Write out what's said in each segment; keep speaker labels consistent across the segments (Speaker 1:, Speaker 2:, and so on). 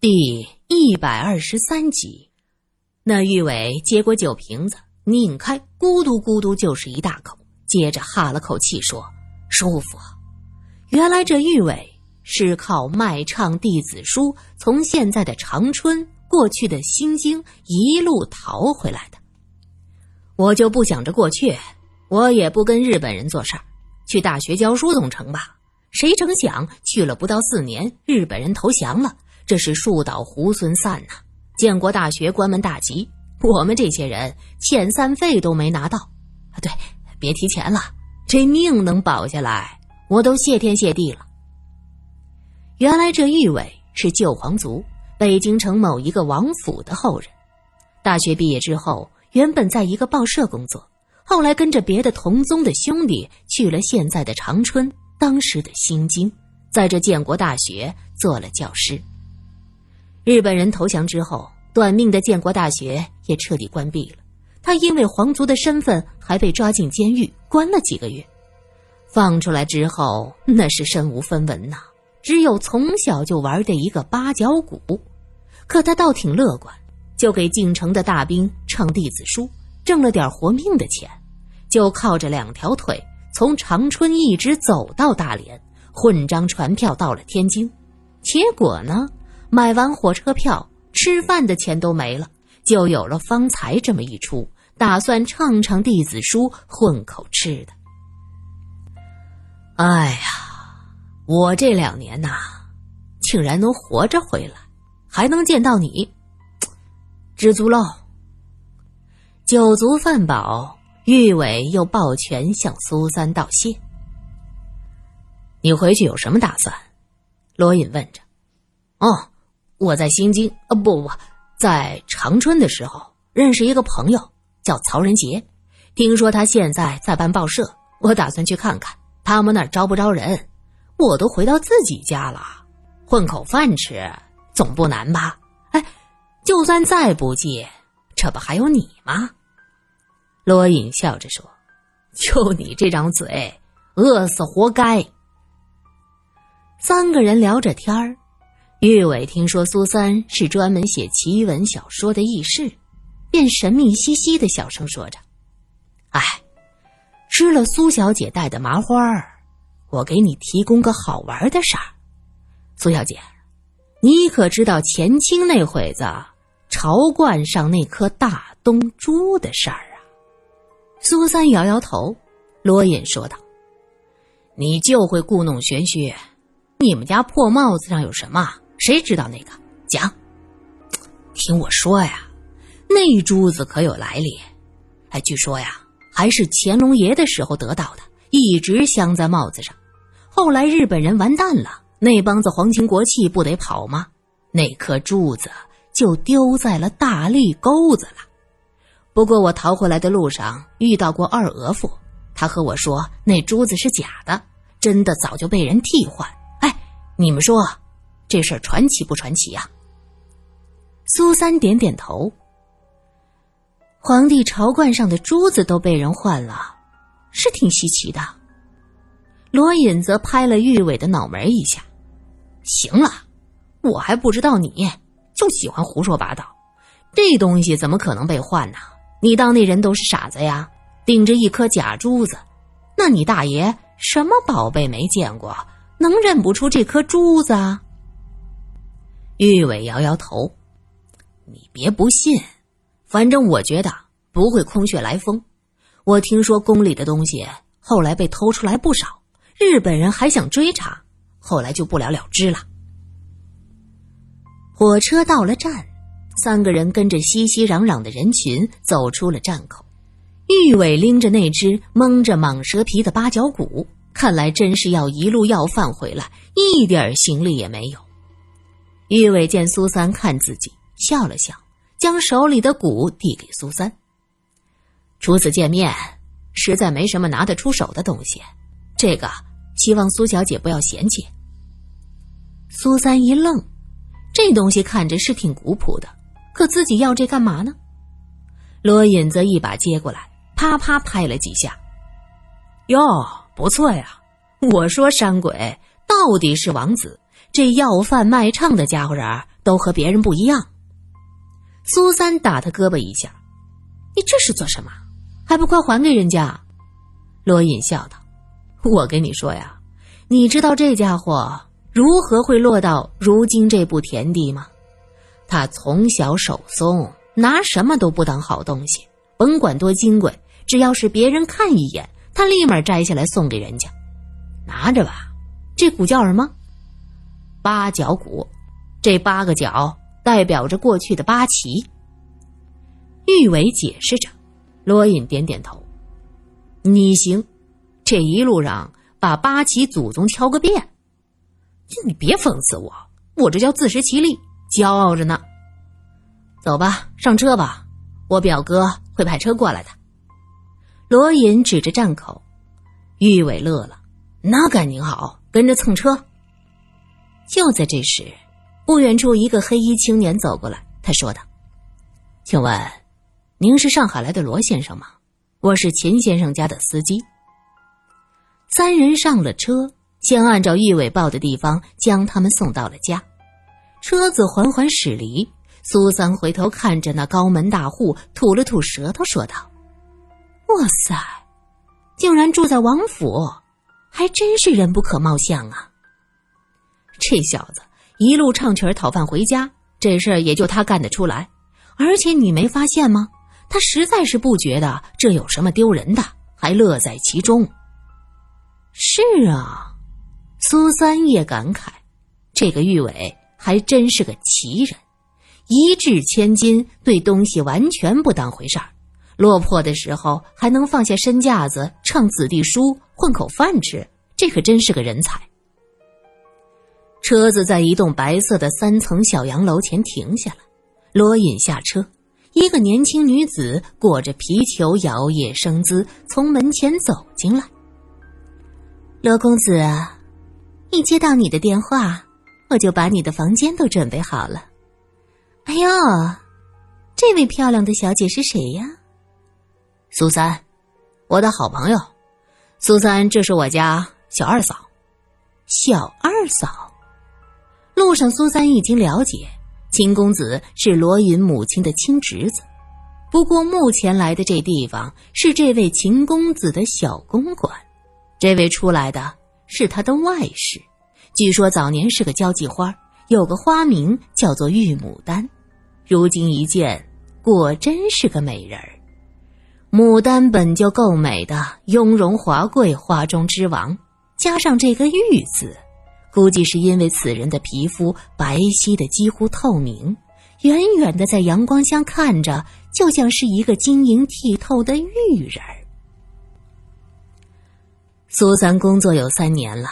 Speaker 1: 第一百二十三集，那玉伟接过酒瓶子，拧开，咕嘟咕嘟就是一大口，接着哈了口气说：“舒服。”原来这玉伟是靠卖唱弟子书，从现在的长春过去的新京一路逃回来的。我就不想着过去，我也不跟日本人做事儿，去大学教书总成吧？谁成想去了不到四年，日本人投降了。这是树倒猢狲散呐！建国大学关门大吉，我们这些人遣散费都没拿到。啊，对，别提钱了，这命能保下来，我都谢天谢地了。原来这玉伟是旧皇族，北京城某一个王府的后人。大学毕业之后，原本在一个报社工作，后来跟着别的同宗的兄弟去了现在的长春，当时的新京，在这建国大学做了教师。日本人投降之后，短命的建国大学也彻底关闭了。他因为皇族的身份，还被抓进监狱关了几个月。放出来之后，那是身无分文呐，只有从小就玩的一个八角鼓。可他倒挺乐观，就给进城的大兵唱弟子书，挣了点活命的钱，就靠着两条腿从长春一直走到大连，混张船票到了天津。结果呢？买完火车票，吃饭的钱都没了，就有了方才这么一出，打算唱唱弟子书，混口吃的。哎呀，我这两年呐，竟然能活着回来，还能见到你，知足喽。酒足饭饱，玉伟又抱拳向苏三道谢。你回去有什么打算？罗隐问着。哦。我在新京啊，不不，在长春的时候认识一个朋友，叫曹仁杰。听说他现在在办报社，我打算去看看他们那儿招不招人。我都回到自己家了，混口饭吃总不难吧？哎，就算再不济，这不还有你吗？罗隐笑着说：“就你这张嘴，饿死活该。”三个人聊着天儿。玉伟听说苏三是专门写奇闻小说的义士，便神秘兮兮的小声说着：“哎，吃了苏小姐带的麻花儿，我给你提供个好玩的事儿。苏小姐，你可知道前清那会子朝冠上那颗大东珠的事儿啊？”苏三摇摇头，罗隐说道：“你就会故弄玄虚，你们家破帽子上有什么？”谁知道那个？讲，听我说呀，那珠子可有来历。哎，据说呀，还是乾隆爷的时候得到的，一直镶在帽子上。后来日本人完蛋了，那帮子皇亲国戚不得跑吗？那颗珠子就丢在了大力沟子了。不过我逃回来的路上遇到过二额驸，他和我说那珠子是假的，真的早就被人替换。哎，你们说？这事儿传奇不传奇呀？苏三点点头。皇帝朝冠上的珠子都被人换了，是挺稀奇的。罗隐则拍了玉伟的脑门一下：“行了，我还不知道你就喜欢胡说八道。这东西怎么可能被换呢？你当那人都是傻子呀？顶着一颗假珠子，那你大爷什么宝贝没见过，能认不出这颗珠子啊？”玉伟摇摇头：“你别不信，反正我觉得不会空穴来风。我听说宫里的东西后来被偷出来不少，日本人还想追查，后来就不了了之了。”火车到了站，三个人跟着熙熙攘攘的人群走出了站口。玉伟拎着那只蒙着蟒蛇皮的八角鼓，看来真是要一路要饭回来，一点行李也没有。玉伟见苏三看自己，笑了笑，将手里的鼓递给苏三。初次见面，实在没什么拿得出手的东西，这个希望苏小姐不要嫌弃。苏三一愣，这东西看着是挺古朴的，可自己要这干嘛呢？罗隐则一把接过来，啪啪拍了几下。哟，不错呀！我说山鬼到底是王子。这要饭卖唱的家伙人都和别人不一样。苏三打他胳膊一下：“你这是做什么？还不快还给人家？”罗隐笑道：“我跟你说呀，你知道这家伙如何会落到如今这步田地吗？他从小手松，拿什么都不当好东西，甭管多金贵，只要是别人看一眼，他立马摘下来送给人家。拿着吧，这鼓叫什么？”八角鼓，这八个角代表着过去的八旗。玉伟解释着，罗隐点点头：“你行，这一路上把八旗祖宗敲个遍。你别讽刺我，我这叫自食其力，骄傲着呢。走吧，上车吧，我表哥会派车过来的。”罗隐指着站口，玉伟乐了：“那赶紧好，跟着蹭车。”就在这时，不远处一个黑衣青年走过来。他说道：“请问，您是上海来的罗先生吗？我是秦先生家的司机。”三人上了车，先按照玉伟报的地方将他们送到了家。车子缓缓驶离，苏三回头看着那高门大户，吐了吐舌头，说道：“哇塞，竟然住在王府，还真是人不可貌相啊！”这小子一路唱曲儿讨饭回家，这事儿也就他干得出来。而且你没发现吗？他实在是不觉得这有什么丢人的，还乐在其中。是啊，苏三也感慨，这个玉伟还真是个奇人，一掷千金，对东西完全不当回事儿。落魄的时候还能放下身架子唱子弟书混口饭吃，这可真是个人才。车子在一栋白色的三层小洋楼前停下了，罗隐下车，一个年轻女子裹着皮裘，摇曳生姿从门前走进来。罗公子，一接到你的电话，我就把你的房间都准备好了。哎呦，这位漂亮的小姐是谁呀？苏三，我的好朋友。苏三，这是我家小二嫂。小二嫂。路上，苏三已经了解，秦公子是罗云母亲的亲侄子。不过，目前来的这地方是这位秦公子的小公馆，这位出来的是他的外室。据说早年是个交际花，有个花名叫做玉牡丹。如今一见，果真是个美人。牡丹本就够美的，雍容华贵，花中之王，加上这个“玉”字。估计是因为此人的皮肤白皙的几乎透明，远远的在阳光下看着，就像是一个晶莹剔透的玉人儿。苏三工作有三年了，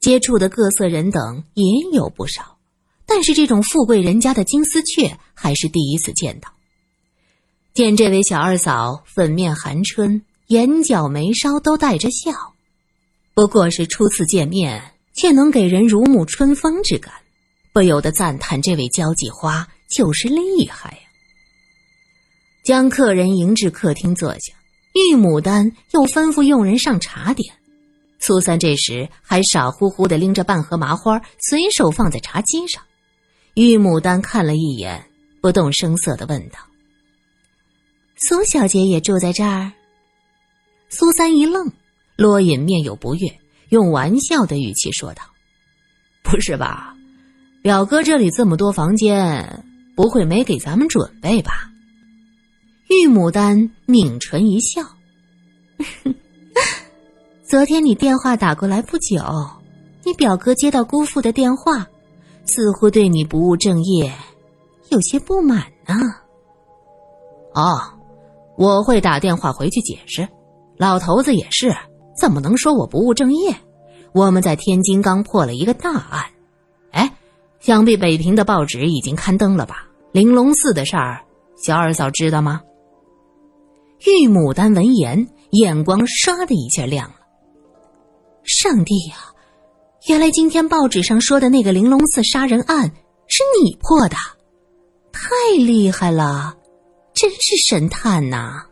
Speaker 1: 接触的各色人等也有不少，但是这种富贵人家的金丝雀还是第一次见到。见这位小二嫂粉面含春，眼角眉梢都带着笑，不过是初次见面。却能给人如沐春风之感，不由得赞叹这位交际花就是厉害呀。将客人迎至客厅坐下，玉牡丹又吩咐佣人上茶点。苏三这时还傻乎乎的拎着半盒麻花，随手放在茶几上。玉牡丹看了一眼，不动声色的问道：“苏小姐也住在这儿？”苏三一愣，罗隐面有不悦。用玩笑的语气说道：“不是吧，表哥这里这么多房间，不会没给咱们准备吧？”玉牡丹抿唇一笑：“昨天你电话打过来不久，你表哥接到姑父的电话，似乎对你不务正业有些不满呢。”“哦，我会打电话回去解释。老头子也是。”怎么能说我不务正业？我们在天津刚破了一个大案，哎，想必北平的报纸已经刊登了吧？玲珑寺的事儿，小二嫂知道吗？玉牡丹闻言，眼光唰的一下亮了。上帝呀，原来今天报纸上说的那个玲珑寺杀人案是你破的，太厉害了，真是神探呐！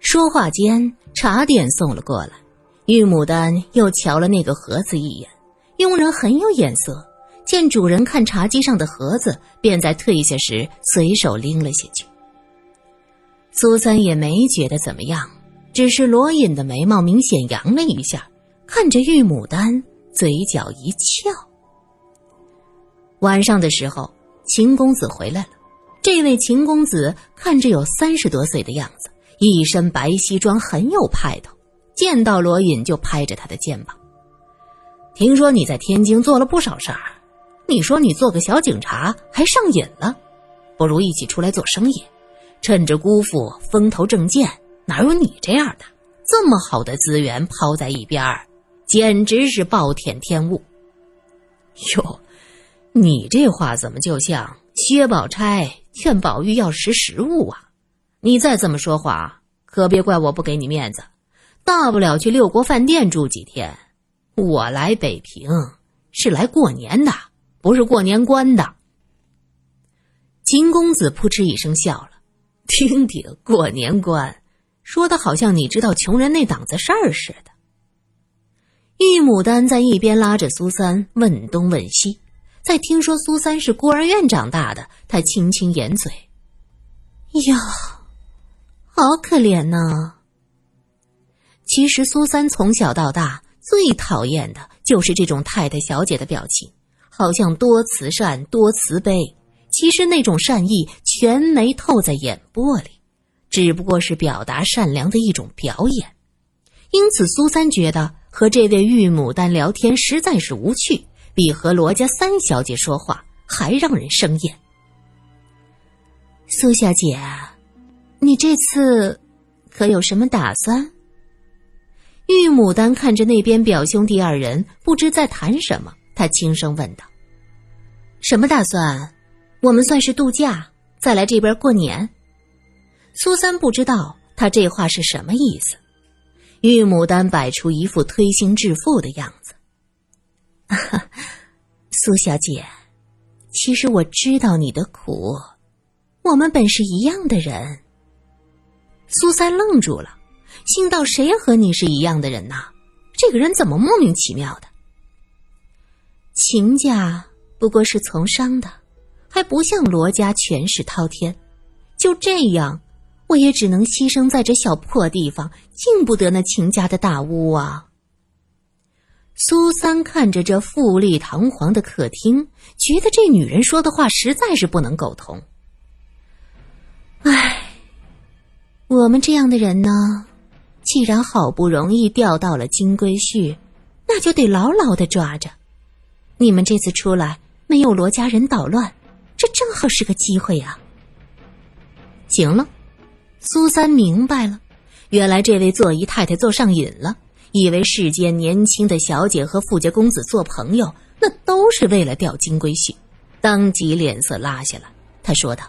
Speaker 1: 说话间。茶点送了过来，玉牡丹又瞧了那个盒子一眼，佣人很有眼色，见主人看茶几上的盒子，便在退下时随手拎了下去。苏三也没觉得怎么样，只是罗隐的眉毛明显扬了一下，看着玉牡丹，嘴角一翘。晚上的时候，秦公子回来了。这位秦公子看着有三十多岁的样子，一身白西装，很有派头。见到罗隐，就拍着他的肩膀。听说你在天津做了不少事儿，你说你做个小警察还上瘾了，不如一起出来做生意。趁着姑父风头正劲，哪有你这样的？这么好的资源抛在一边儿，简直是暴殄天物。哟，你这话怎么就像薛宝钗劝宝玉要识时务啊？你再这么说话，可别怪我不给你面子。大不了去六国饭店住几天。我来北平是来过年的，不是过年关的。秦公子扑哧一声笑了，听听过年关，说的好像你知道穷人那档子事儿似的。玉牡丹在一边拉着苏三问东问西，在听说苏三是孤儿院长大的，他轻轻掩嘴：“哟，好可怜呐。”其实苏三从小到大。最讨厌的就是这种太太小姐的表情，好像多慈善多慈悲，其实那种善意全没透在眼波里，只不过是表达善良的一种表演。因此，苏三觉得和这位玉牡丹聊天实在是无趣，比和罗家三小姐说话还让人生厌。苏小姐，你这次可有什么打算？玉牡丹看着那边表兄弟二人，不知在谈什么，她轻声问道：“什么打算？我们算是度假，再来这边过年。”苏三不知道他这话是什么意思。玉牡丹摆出一副推心置腹的样子：“ 苏小姐，其实我知道你的苦，我们本是一样的人。”苏三愣住了。心道：“谁和你是一样的人呐？这个人怎么莫名其妙的？秦家不过是从商的，还不像罗家权势滔天。就这样，我也只能牺牲在这小破地方，进不得那秦家的大屋啊。”苏三看着这富丽堂皇的客厅，觉得这女人说的话实在是不能苟同。唉，我们这样的人呢？既然好不容易钓到了金龟婿，那就得牢牢的抓着。你们这次出来没有罗家人捣乱，这正好是个机会啊！行了，苏三明白了，原来这位做姨太太做上瘾了，以为世间年轻的小姐和富家公子做朋友，那都是为了钓金龟婿，当即脸色拉下来。他说道：“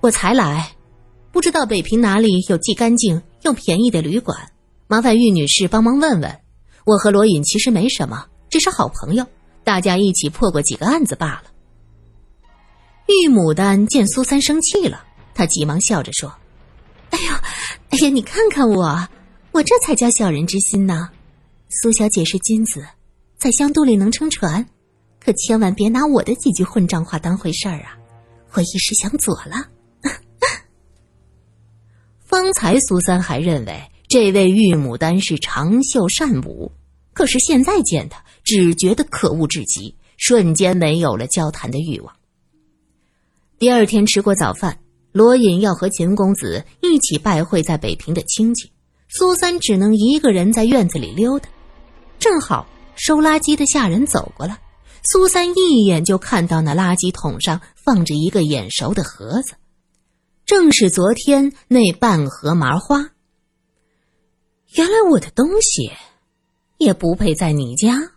Speaker 1: 我才来，不知道北平哪里有既干净。”又便宜的旅馆，麻烦玉女士帮忙问问。我和罗隐其实没什么，只是好朋友，大家一起破过几个案子罢了。玉牡丹见苏三生气了，她急忙笑着说：“哎呦，哎呀，你看看我，我这才叫小人之心呢。苏小姐是君子，在香肚里能撑船，可千万别拿我的几句混账话当回事儿啊！我一时想左了。”方才苏三还认为这位玉牡丹是长袖善舞，可是现在见他，只觉得可恶至极，瞬间没有了交谈的欲望。第二天吃过早饭，罗隐要和秦公子一起拜会在北平的亲戚，苏三只能一个人在院子里溜达。正好收垃圾的下人走过来，苏三一眼就看到那垃圾桶上放着一个眼熟的盒子。正是昨天那半盒麻花。原来我的东西也不配在你家，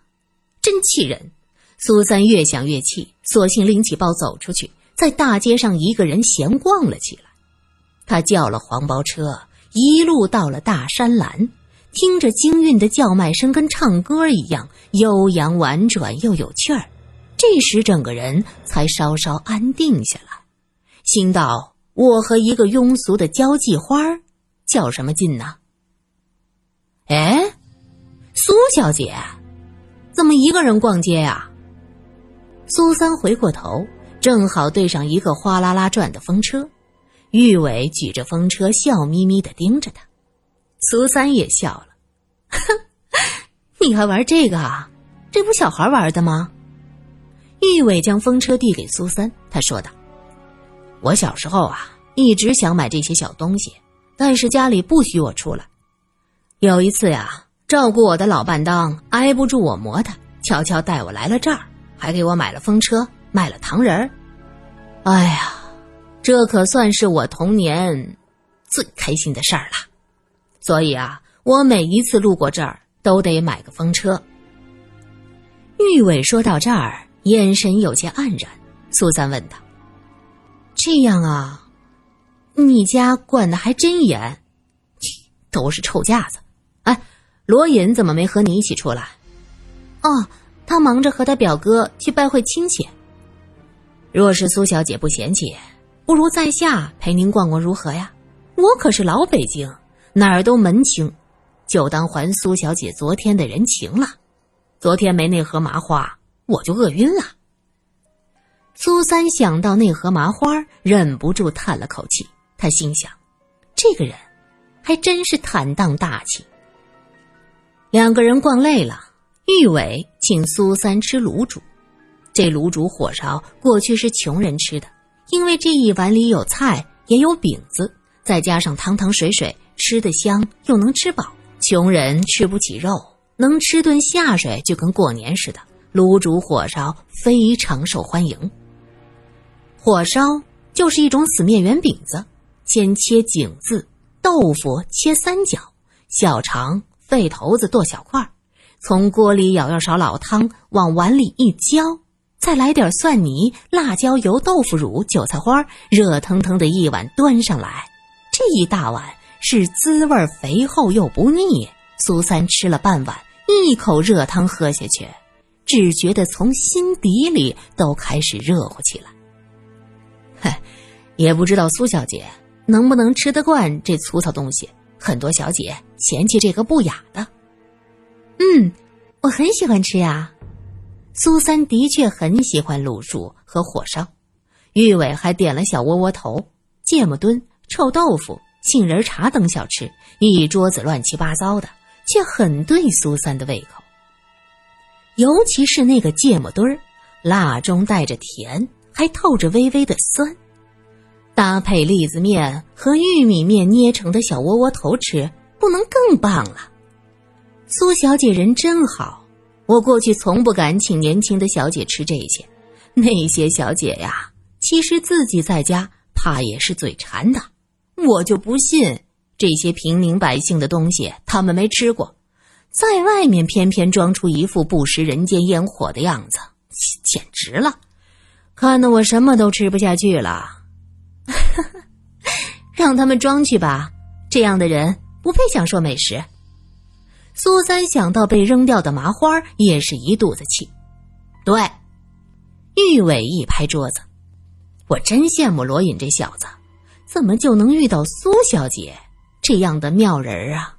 Speaker 1: 真气人！苏三越想越气，索性拎起包走出去，在大街上一个人闲逛了起来。他叫了黄包车，一路到了大山栏，听着京韵的叫卖声，跟唱歌一样悠扬婉转又有趣儿。这时整个人才稍稍安定下来，心道。我和一个庸俗的交际花较什么劲呢？哎，苏小姐，怎么一个人逛街呀？苏三回过头，正好对上一个哗啦啦转的风车。玉伟举着风车，笑眯眯的盯着他。苏三也笑了，哼，你还玩这个啊？这不小孩玩的吗？玉伟将风车递给苏三，他说道：“我小时候啊，一直想买这些小东西，但是家里不许我出来。有一次呀，照顾我的老伴当挨不住我磨他，悄悄带我来了这儿，还给我买了风车，卖了糖人儿。哎呀！”这可算是我童年最开心的事儿了，所以啊，我每一次路过这儿都得买个风车。玉伟说到这儿，眼神有些黯然。苏三问道：“这样啊，你家管的还真严，都是臭架子。哎，罗隐怎么没和你一起出来？哦，他忙着和他表哥去拜会亲戚。若是苏小姐不嫌弃。”不如在下陪您逛逛如何呀？我可是老北京，哪儿都门清，就当还苏小姐昨天的人情了。昨天没那盒麻花，我就饿晕了。苏三想到那盒麻花，忍不住叹了口气。他心想，这个人还真是坦荡大气。两个人逛累了，玉伟请苏三吃卤煮。这卤煮火烧过去是穷人吃的。因为这一碗里有菜，也有饼子，再加上汤汤水水，吃得香又能吃饱。穷人吃不起肉，能吃顿下水就跟过年似的。卤煮火烧非常受欢迎。火烧就是一种死面圆饼子，先切井字，豆腐切三角，小肠、肺头子剁小块，从锅里舀舀勺老汤往碗里一浇。再来点蒜泥、辣椒油、豆腐乳、韭菜花，热腾腾的一碗端上来，这一大碗是滋味肥厚又不腻。苏三吃了半碗，一口热汤喝下去，只觉得从心底里都开始热乎起来。嗨，也不知道苏小姐能不能吃得惯这粗糙东西，很多小姐嫌弃这个不雅的。嗯，我很喜欢吃呀。苏三的确很喜欢卤煮和火烧，玉伟还点了小窝窝头、芥末墩、臭豆腐、杏仁茶等小吃，一桌子乱七八糟的，却很对苏三的胃口。尤其是那个芥末墩儿，辣中带着甜，还透着微微的酸，搭配栗子面和玉米面捏成的小窝窝头吃，不能更棒了。苏小姐人真好。我过去从不敢请年轻的小姐吃这些，那些小姐呀，其实自己在家怕也是嘴馋的。我就不信这些平民百姓的东西他们没吃过，在外面偏偏装出一副不食人间烟火的样子，简直了，看得我什么都吃不下去了。让他们装去吧，这样的人不配享受美食。苏三想到被扔掉的麻花，也是一肚子气。对，玉伟一拍桌子：“我真羡慕罗隐这小子，怎么就能遇到苏小姐这样的妙人啊？”